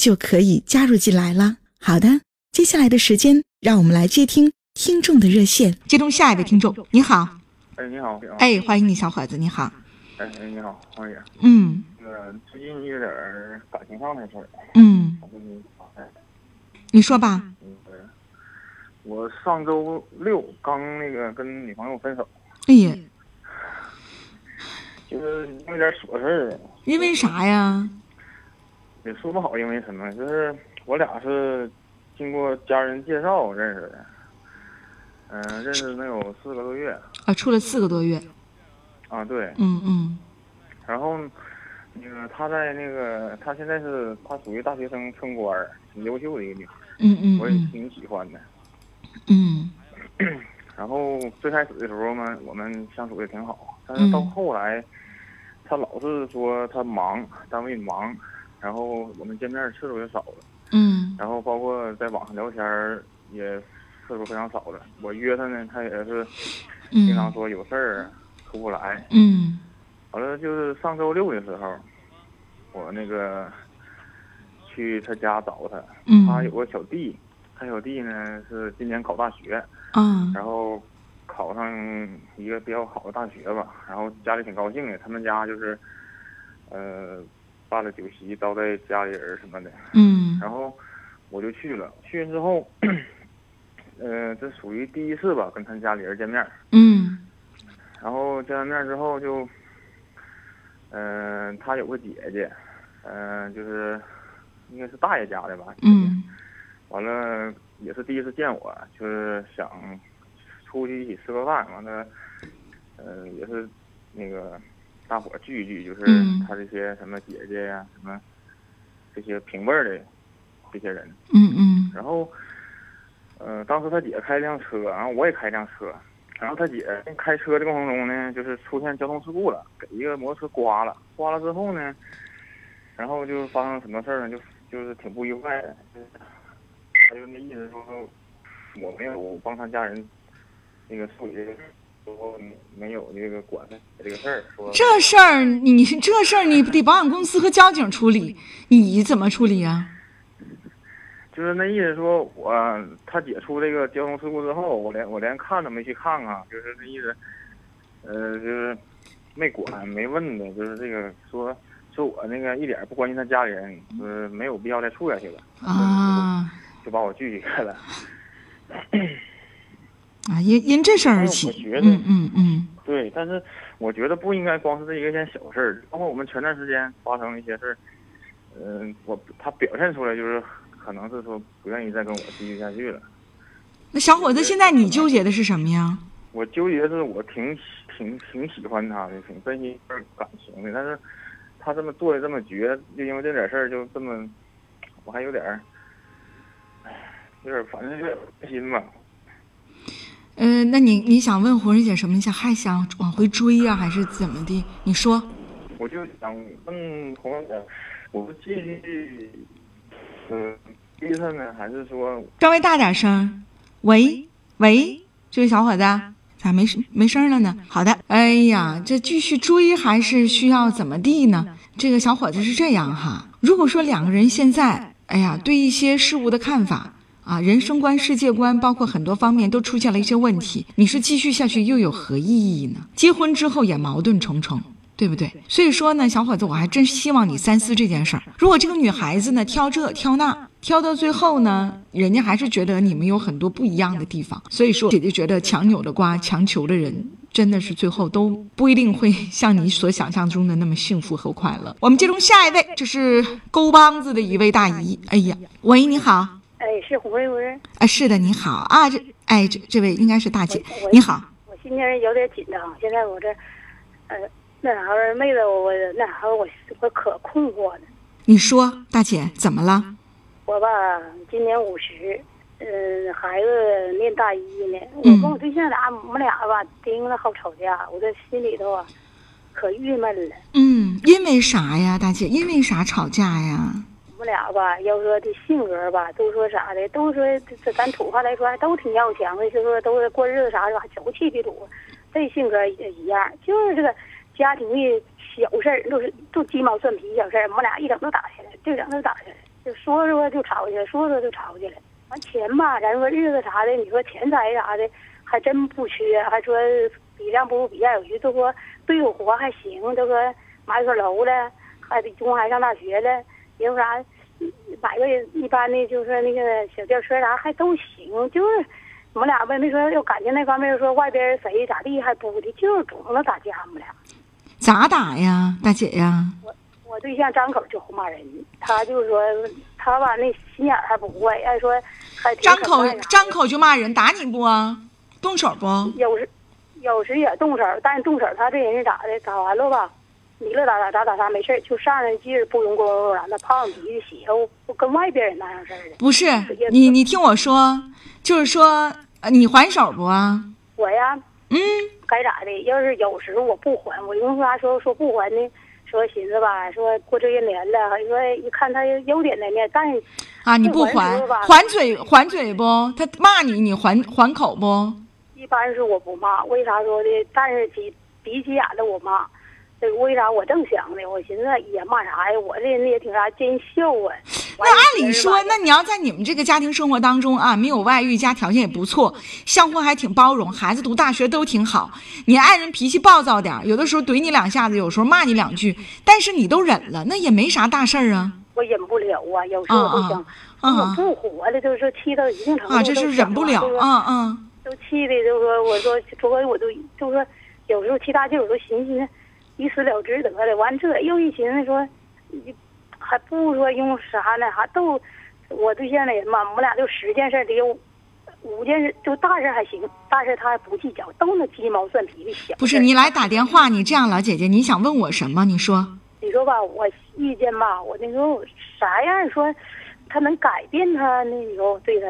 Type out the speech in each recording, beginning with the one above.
就可以加入进来了。好的，接下来的时间，让我们来接听听众的热线。接通下一位听众，你好。哎，你好。哎，欢迎你，小伙子，你好。哎，你好，黄爷。嗯。那个最近有点感情上的事儿。嗯。你说吧。我上周六刚那个跟女朋友分手，哎呀，就是因为点琐事儿。因为啥呀？也说不好，因为什么？就是我俩是经过家人介绍认识的，嗯，认识能有四个多月。啊，处了四个多月。啊，对。嗯嗯。然后，那个他在那个，他现在是他属于大学生村官，挺优秀的一个女孩。嗯嗯。我也挺喜欢的。嗯，然后最开始的时候嘛，我们相处也挺好，但是到后来，他老是说他忙，单位忙，然后我们见面次数也少了。嗯，然后包括在网上聊天也次数非常少了。我约他呢，他也是经常说有事儿出不来。嗯，完了就是上周六的时候，我那个去他家找他，他有个小弟。他小弟呢是今年考大学，嗯，然后考上一个比较好的大学吧，然后家里挺高兴的。他们家就是，呃，办了酒席招待家里人什么的，嗯，然后我就去了。去了之后，呃，这属于第一次吧，跟他家里人见面，嗯，然后见完面之后就，嗯，他有个姐姐，嗯，就是应该是大爷家的吧，嗯。完了也是第一次见我，就是想出去一起吃个饭。完了，呃，也是那个大伙聚一聚，就是他这些什么姐姐呀，什么这些平辈的这些人。嗯嗯。然后，呃，当时他姐开一辆车，然后我也开一辆车，然后他姐开车的过程中呢，就是出现交通事故了，给一个摩托车刮了。刮了之后呢，然后就发生什么事儿呢？就就是挺不愉快的。他就那意思说，我没有帮他家人那个处理这个，说没有这个管他这个事儿。说这事儿，你这事儿你得保险公司和交警处理，你怎么处理呀？就是那意思说，我他姐出这个交通事故之后，我连我连看都没去看看，就是那意思，呃，就是没管没问的，就是这个说说我那个一点不关心他家里人，呃，没有必要再处下去了啊。就把我拒绝了。啊，因因这事儿而起，嗯嗯嗯，对，但是我觉得不应该光是这一个件小事儿，包括我们前段时间发生一些事儿，嗯，我他表现出来就是可能是说不愿意再跟我继续下去了。那小伙子，现在你纠结的是什么呀？我纠结的是我挺挺挺喜欢他的，挺珍惜这份感情的，但是他这么做的这么绝，就因为这点事儿就这么，我还有点儿。就是反正有点担心吧。嗯，那你你想问红人姐什么？你想还想往回追呀，还是怎么的？你说。我就想问红人姐，我是继续嗯逼他呢，还是说稍微大点声？喂喂，这位小伙子咋没声没声了呢？好的，哎呀，这继续追还是需要怎么地呢？这个小伙子是这样哈，如果说两个人现在哎呀对一些事物的看法。啊，人生观、世界观，包括很多方面都出现了一些问题。你是继续下去又有何意义呢？结婚之后也矛盾重重，对不对？所以说呢，小伙子，我还真希望你三思这件事儿。如果这个女孩子呢挑这挑那，挑到最后呢，人家还是觉得你们有很多不一样的地方。所以说，姐姐觉得强扭的瓜，强求的人。真的是最后都不一定会 像你所想象中的那么幸福和快乐。我们接通下一位，这是沟帮子的一位大姨。哎呀，喂，你好。哎，是胡瑞不是？哎，是的，你好啊，这哎这这位应该是大姐。你好。我心情有点紧张，现在我这，呃，那啥妹子，我那啥我我可困惑了。你说，大姐怎么了？我吧，今年五十。嗯，孩子念大一呢。我跟我对象俩，我们俩吧，盯着好吵架。我这心里头啊，可郁闷了。嗯，因为啥呀，大姐？因为啥吵架呀？我们俩吧，要说的性格吧，都说啥的，都说这咱土话来说，还都挺要强的，就说都是过日子啥的吧，酒气的土。这性格也一样，就是这个家庭的小事儿，都是都鸡毛蒜皮小事儿，我们俩一整都打起来，就整就打起来，就说说就吵起来，说说就吵起来。完钱吧，咱说日子啥的，你说钱财啥的，还真不缺。还说比量不如比价有余，都说对我活还行。都说买所楼了，孩子中还上大学了，有啥买个一般的，就是那个小轿车啥还都行。就是我们俩吧，没说要感情那方面，说外边谁咋地还不的，就是总能打架。我们俩咋打呀，大姐呀？我我对象张口就骂人，他就说他吧那心眼还不坏，爱说还。张口张口就骂人，打你不？动手不？有时有时也动手，但是动手他这人是咋的？打完了吧，你乐打打咋打啥没事就上来劲儿不容光荣的，胖鼻子邪乎，不跟外边人那样似的。不是你你听我说，就是说你还手不啊？我呀，嗯，该咋的？要是有时候我不还，我用啥说说不还呢？说寻思吧，说过这些年了，说一看他优点在面，但是啊，你不还还嘴还嘴不？他骂你，你还还口不？一般是我不骂，为啥说的？但是比比起眼的我骂。这个为啥我正想呢？我寻思也骂啥呀？我这人也挺啥见笑啊。那按理说，那你要在你们这个家庭生活当中啊，没有外遇，家条件也不错，相互还挺包容，孩子读大学都挺好。你爱人脾气暴躁点有的时候怼你两下子，有时候骂你两句，但是你都忍了，那也没啥大事儿啊。我忍不了啊，有时候我都想，我不活了，就是说气到一定程度，啊，这是忍不了，嗯嗯，都气的，就是说，我说，昨我都，就说，有时候气大劲，我都寻思。一死了之得了，完这又一寻思说，你还不说用啥呢？还都我对象那人嘛，我们俩就十件事得有五件事，就大事还行，大事他还不计较，都那鸡毛蒜皮的小。不是你来打电话，你这样老姐姐，你想问我什么？你说。你说吧，我意见吧，我那时候啥样说，他能改变他那时候对他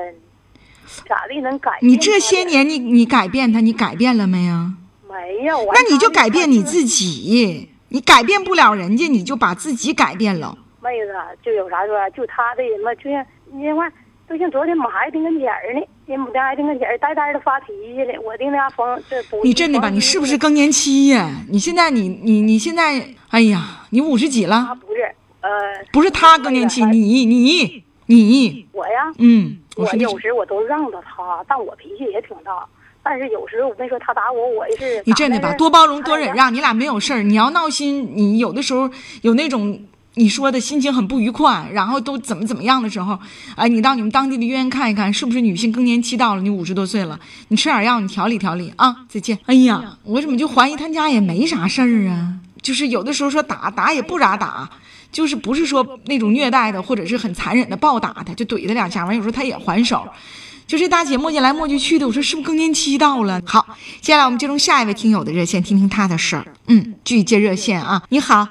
咋的能改？你这些年你你改变他，你改变了没呀？没有，那你就改变你自己。你改变不了人家，你就把自己改变了。妹子，就有啥说？就他这人嘛，就像你看，就像昨天我孩子跟前儿呢，人母家孩子跟前儿呆呆的发脾气了。我盯那家风，这不。你真的吧？你是不是更年期呀？你现在，你你你现在，哎呀，你五十几了？他不是，呃，不是他更年期，你你你。我呀，嗯，我有时我都让着他，但我脾气也挺大。但是有时候我没说他打我，我也是。你真的吧？多包容，多忍让，你俩没有事儿。你要闹心，你有的时候有那种你说的心情很不愉快，然后都怎么怎么样的时候，哎，你到你们当地的医院看一看，是不是女性更年期到了？你五十多岁了，你吃点药，你调理调理啊。再见。哎呀，我怎么就怀疑他家也没啥事儿啊？就是有的时候说打打也不咋打，就是不是说那种虐待的，或者是很残忍的暴打他，就怼他两下，完有时候他也还手。就这大姐磨叽来磨叽去的，我说是不是更年期到了？好，接下来我们接通下一位听友的热线，听听他的事儿。嗯，继续接热线啊。你好，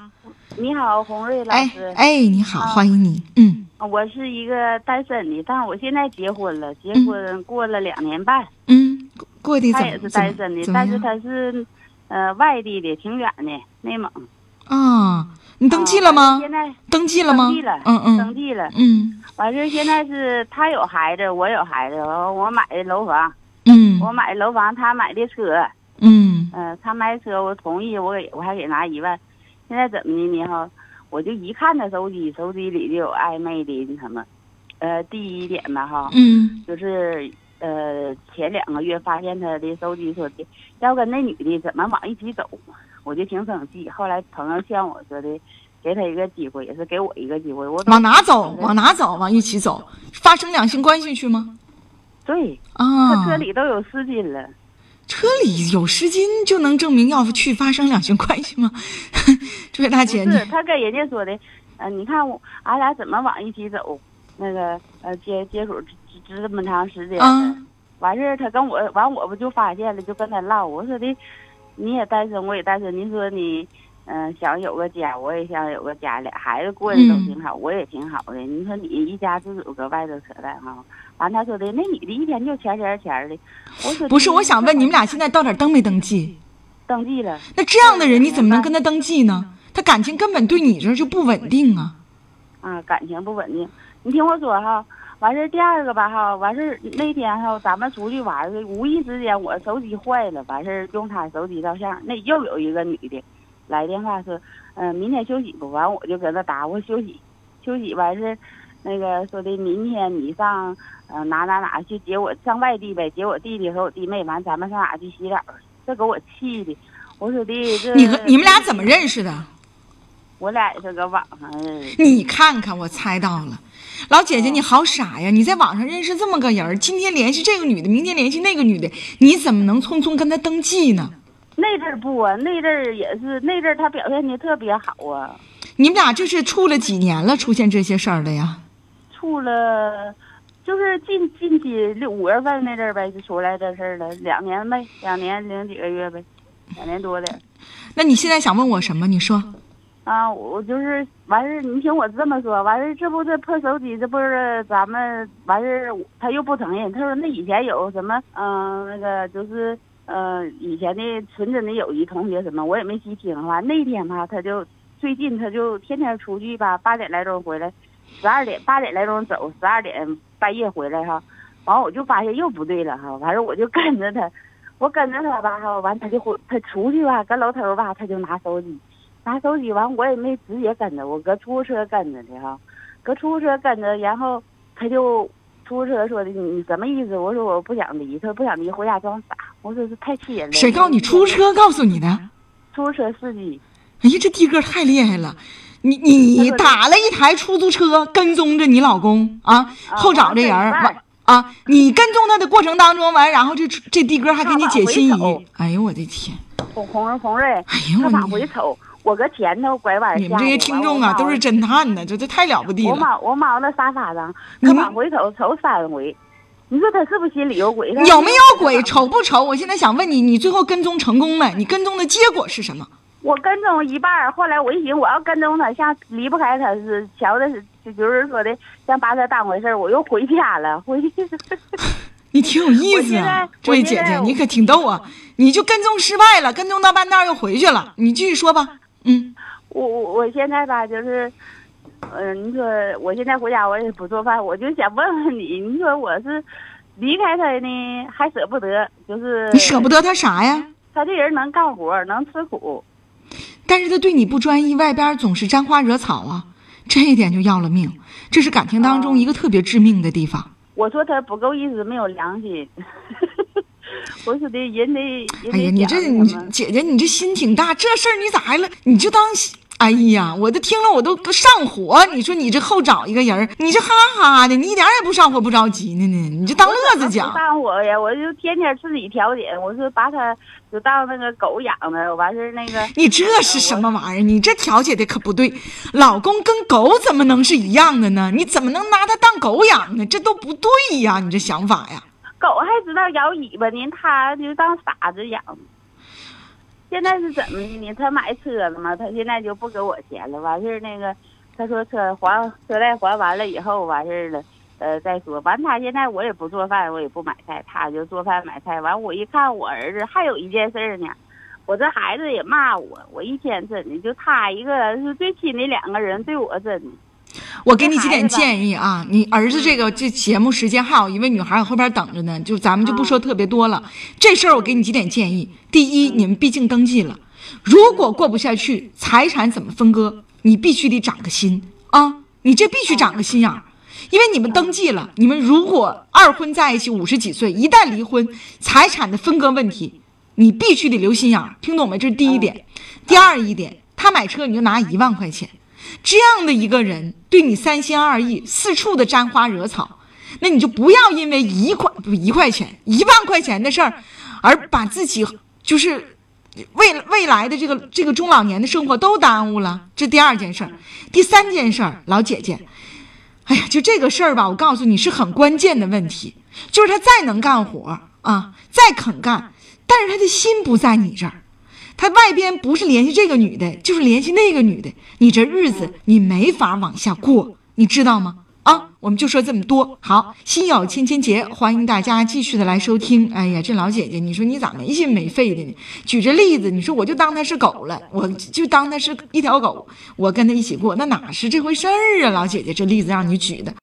你好，洪瑞老师。哎哎，你好，欢迎你。嗯，我是一个单身的，但是我现在结婚了，结婚过了两年半。嗯，过的他也是单身的，但是他是呃外地的，挺远的，内蒙。啊。你登记了吗？现在登记了吗？登记了，嗯嗯，登记了，嗯。完事现在是他有孩子，我有孩子，我买的楼房，嗯，我买的楼房，他买的车，嗯，嗯，他买车，我同意，我给我还给拿一万。现在怎么的呢？哈，我就一看他手机，手机里就有暧昧的什么，呃，第一点吧，哈，嗯，就是呃，前两个月发现他的手机说的要跟那女的怎么往一起走。我就挺生气，后来朋友劝我说的，给他一个机会，也是给我一个机会。我往哪走？往哪走？往一起走？发生两性关系去吗？对，啊，他车里都有湿巾了。车里有湿巾就能证明要去发生两性关系吗？这位大姐，不是，他跟人家说的，呃，你看我俺俩怎么往一起走？那个呃，接接触这么长时间完事儿他跟我完我不就发现了，就跟他唠，我说的你也单身，我也单身，你说你嗯、呃想有个家，我也想有个家，俩孩子过得都挺好，我也挺好的。你说你一家之主搁外头扯淡哈？完他说的那女的一天就钱钱钱的，我说不是，我想问你们俩现在到底登没登记？登记了。那这样的人你怎么能跟他登记呢？他感情根本对你这儿就不稳定啊！啊，感情不稳定。你听我说哈，完事儿第二个吧哈，完事儿那天哈咱们出去玩儿去，无意之间我手机坏了，完事儿用他手机照相，那又有一个女的来电话说，嗯、明天休息不？完我就搁那答，我休息，休息完事儿，那个说的明天你上呃哪哪哪去接我上外地呗，接我弟弟和我弟妹，完咱们上哪去洗澡儿？这给我气的，我说的这你和你们俩怎么认识的？我俩也是搁网上认识的。你看看，我猜到了，老姐姐你好傻呀！你在网上认识这么个人儿，今天联系这个女的，明天联系那个女的，你怎么能匆匆跟她登记呢？那阵儿不啊，那阵儿也是，那阵儿他表现的特别好啊，你们俩这是处了几年了，出现这些事儿了呀？处了，就是近近期六五月份那阵儿呗，就出来这事儿了，两年呗，两年零几个月呗，两年多点。那你现在想问我什么？你说。啊，我就是完事儿，你听我这么说，完事儿这不这破手机，这不是咱们完事儿，他又不承认，他说那以前有什么，嗯、那个就是，呃，以前的纯真的友谊同学什么，我也没细听完那天吧，他就最近他就天天出去吧，八点来钟回来，十二点八点来钟走，十二点半夜回来哈，完我就发现又不对了哈，完事我就跟着他，我跟着他吧哈，完他就回他出去吧，跟楼头吧，他就拿手机。拿手机完，我也没直接跟着，我搁出租车跟着的哈，搁出租车跟着，然后他就出租车说的你你什么意思？我说我不想离，他说不想离，回家装傻。我说是太气人了。谁告诉你出租？车告诉你的？出租车司机。哎呀，这的哥太厉害了！你你打了一台出租车跟踪着你老公啊，后找这人儿完完啊，你跟踪他的过程当中完，然后这这的哥还给你解心。仪哎呦我的天！红红红瑞，哎呦他往你回瞅，我搁前头拐弯下去。你们这些听众啊，都是侦探呢，这这太了不地我了。猫我猫那沙发上，他往回瞅瞅三回，你说他是不是心里有鬼？有没有鬼？瞅不瞅？我现在想问你，你最后跟踪成功没？你跟踪的结果是什么？我跟踪一半儿，后来我一寻，我要跟踪他，像离不开他是瞧的是，就就是说的，像把他当回事儿，我又回家了，回去。你挺有意思啊，这位姐姐，你可挺逗啊！你就跟踪失败了，跟踪到半道儿又回去了。你继续说吧。嗯，我我我现在吧，就是，嗯、你说我现在回家我也不做饭，我就想问问你，你说我是离开他呢，还舍不得，就是你舍不得他啥呀？他这人能干活，能吃苦，但是他对你不专一，外边总是沾花惹草啊，这一点就要了命。这是感情当中一个特别致命的地方。我说他不够意思，没有良心。我说的人得，哎呀，你这姐姐，你这心挺大，这事儿你咋还了？你就当，哎呀，我都听了我都上火。你说你这后找一个人儿，你这哈哈的，你一点也不上火不着急呢呢，你就当乐子讲不。上火呀，我就天天自己调解，我说把他就当那个狗养的，完事儿那个。你这是什么玩意儿？你这调解的可不对，老公跟狗怎么能是一样的呢？你怎么能拿它当狗养呢？这都不对呀，你这想法呀。狗还知道摇尾巴呢，他就当傻子养。现在是怎么的呢？他买车了嘛，他现在就不给我钱了。完事儿那个，他说车还车贷还完了以后完事儿了，呃再说。完他现在我也不做饭，我也不买菜，他就做饭买菜。完我一看我儿子还有一件事呢，我这孩子也骂我，我一天真的就他一个人是最亲的两个人，对我真的。我给你几点建议啊，你儿子这个这节目时间还有一位女孩儿后边等着呢，就咱们就不说特别多了。这事儿我给你几点建议：第一，你们毕竟登记了，如果过不下去，财产怎么分割，你必须得长个心啊，你这必须长个心眼儿。因为你们登记了，你们如果二婚在一起五十几岁，一旦离婚，财产的分割问题，你必须得留心眼儿，听懂没？这是第一点。第二一点，他买车你就拿一万块钱，这样的一个人对你三心二意，四处的沾花惹草，那你就不要因为一块不一块钱、一万块钱的事儿，而把自己就是未未来的这个这个中老年的生活都耽误了。这第二件事儿，第三件事儿，老姐姐，哎呀，就这个事儿吧，我告诉你是很关键的问题，就是他再能干活啊，再肯干，但是他的心不在你这儿。他外边不是联系这个女的，就是联系那个女的，你这日子你没法往下过，你知道吗？啊，我们就说这么多。好，心有千千结，欢迎大家继续的来收听。哎呀，这老姐姐，你说你咋没心没肺的呢？举这例子，你说我就当他是狗了，我就当他是一条狗，我跟他一起过，那哪是这回事儿啊？老姐姐，这例子让你举的。